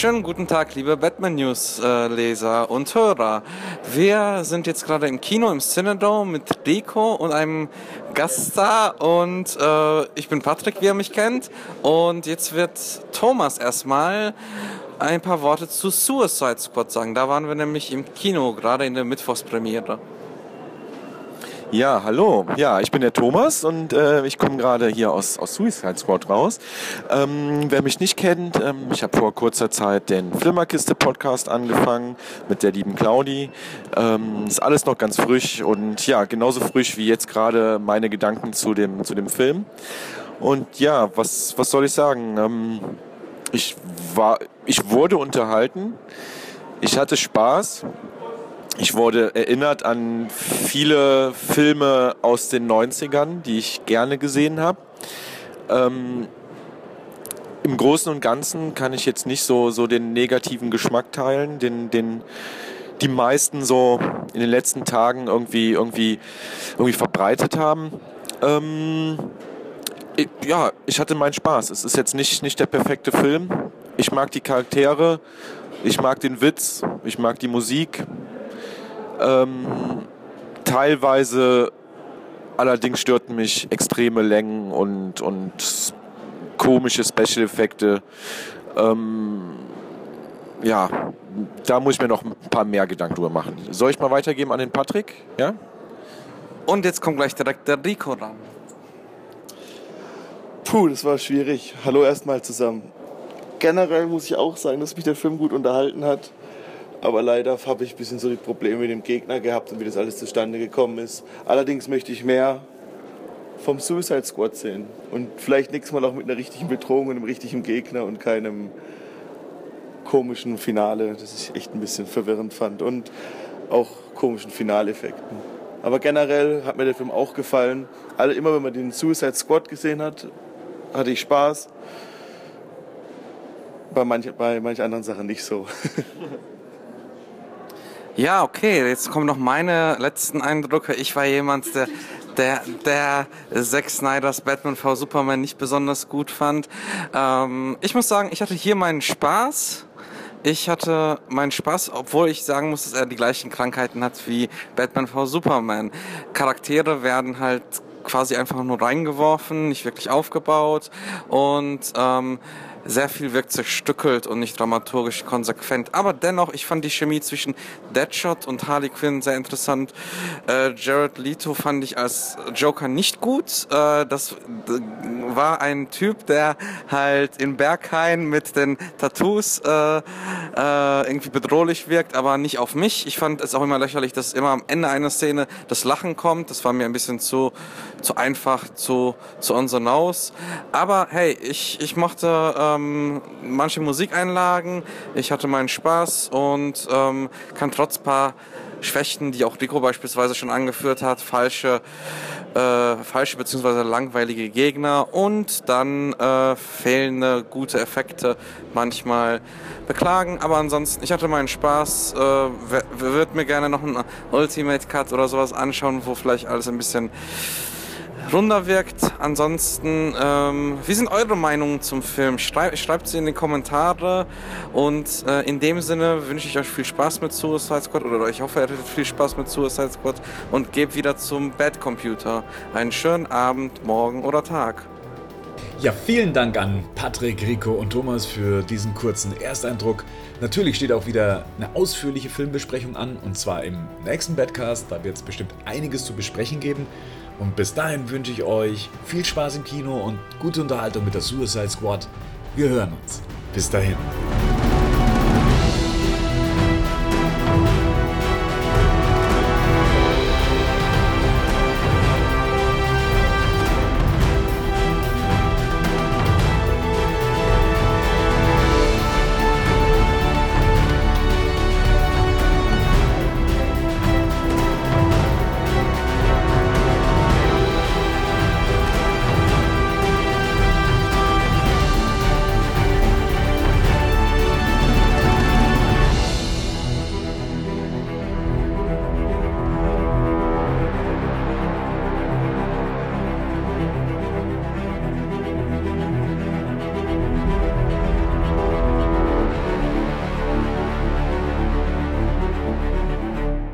Schönen guten Tag, liebe Batman News äh, und Hörer. Wir sind jetzt gerade im Kino im Cinedome mit Rico und einem Gaststar und äh, ich bin Patrick, wie ihr mich kennt. Und jetzt wird Thomas erstmal ein paar Worte zu Suicide Squad sagen. Da waren wir nämlich im Kino, gerade in der Mittwochspremiere. Ja, hallo. Ja, ich bin der Thomas und äh, ich komme gerade hier aus, aus Suicide Squad raus. Ähm, wer mich nicht kennt, ähm, ich habe vor kurzer Zeit den Flimmerkiste Podcast angefangen mit der lieben Claudi. Ähm, ist alles noch ganz frisch und ja, genauso frisch wie jetzt gerade meine Gedanken zu dem, zu dem Film. Und ja, was, was soll ich sagen? Ähm, ich war, ich wurde unterhalten. Ich hatte Spaß. Ich wurde erinnert an viele Filme aus den 90ern, die ich gerne gesehen habe. Ähm, Im Großen und Ganzen kann ich jetzt nicht so, so den negativen Geschmack teilen, den, den die meisten so in den letzten Tagen irgendwie, irgendwie, irgendwie verbreitet haben. Ähm, ich, ja, ich hatte meinen Spaß. Es ist jetzt nicht, nicht der perfekte Film. Ich mag die Charaktere, ich mag den Witz, ich mag die Musik, ähm, teilweise allerdings störten mich extreme Längen und, und komische Special-Effekte. Ähm, ja, da muss ich mir noch ein paar mehr Gedanken drüber machen. Soll ich mal weitergeben an den Patrick? Ja? Und jetzt kommt gleich direkt der Rico ran. Puh, das war schwierig. Hallo erstmal zusammen. Generell muss ich auch sagen, dass mich der Film gut unterhalten hat. Aber leider habe ich ein bisschen so die Probleme mit dem Gegner gehabt und wie das alles zustande gekommen ist. Allerdings möchte ich mehr vom Suicide Squad sehen. Und vielleicht nächstes Mal auch mit einer richtigen Bedrohung und einem richtigen Gegner und keinem komischen Finale, das ich echt ein bisschen verwirrend fand. Und auch komischen Finaleffekten. Aber generell hat mir der Film auch gefallen. Alle, immer wenn man den Suicide Squad gesehen hat, hatte ich Spaß. Bei manch, bei manch anderen Sachen nicht so. Ja, okay, jetzt kommen noch meine letzten Eindrücke. Ich war jemand, der, der, der Zack Snyders Batman v Superman nicht besonders gut fand. Ähm, ich muss sagen, ich hatte hier meinen Spaß. Ich hatte meinen Spaß, obwohl ich sagen muss, dass er die gleichen Krankheiten hat wie Batman v Superman. Charaktere werden halt quasi einfach nur reingeworfen, nicht wirklich aufgebaut und ähm, sehr viel wirkt zerstückelt und nicht dramaturgisch konsequent. Aber dennoch, ich fand die Chemie zwischen Deadshot und Harley Quinn sehr interessant. Äh, Jared Leto fand ich als Joker nicht gut. Äh, das war ein Typ, der halt in Berghain mit den Tattoos äh, äh, irgendwie bedrohlich wirkt, aber nicht auf mich. Ich fand es auch immer lächerlich, dass immer am Ende einer Szene das Lachen kommt. Das war mir ein bisschen zu, zu einfach, zu, zu on the. Aber hey, ich, ich mochte ähm, manche Musikeinlagen. Ich hatte meinen Spaß und ähm, kann trotz paar Schwächen, die auch Rico beispielsweise schon angeführt hat, falsche, äh, falsche bzw. langweilige Gegner und dann äh, fehlende gute Effekte manchmal beklagen. Aber ansonsten, ich hatte meinen Spaß. Äh, würde mir gerne noch einen Ultimate Cut oder sowas anschauen, wo vielleicht alles ein bisschen runder wirkt. Ansonsten, ähm, wie sind eure Meinungen zum Film? Schrei schreibt sie in die Kommentare und äh, in dem Sinne wünsche ich euch viel Spaß mit Suicide Squad oder ich hoffe, ihr hattet viel Spaß mit Suicide Squad und gebt wieder zum Bad Computer. Einen schönen Abend, morgen oder Tag. Ja, vielen Dank an Patrick, Rico und Thomas für diesen kurzen Ersteindruck. Natürlich steht auch wieder eine ausführliche Filmbesprechung an und zwar im nächsten Badcast. Da wird es bestimmt einiges zu besprechen geben. Und bis dahin wünsche ich euch viel Spaß im Kino und gute Unterhaltung mit der Suicide Squad. Wir hören uns. Bis dahin.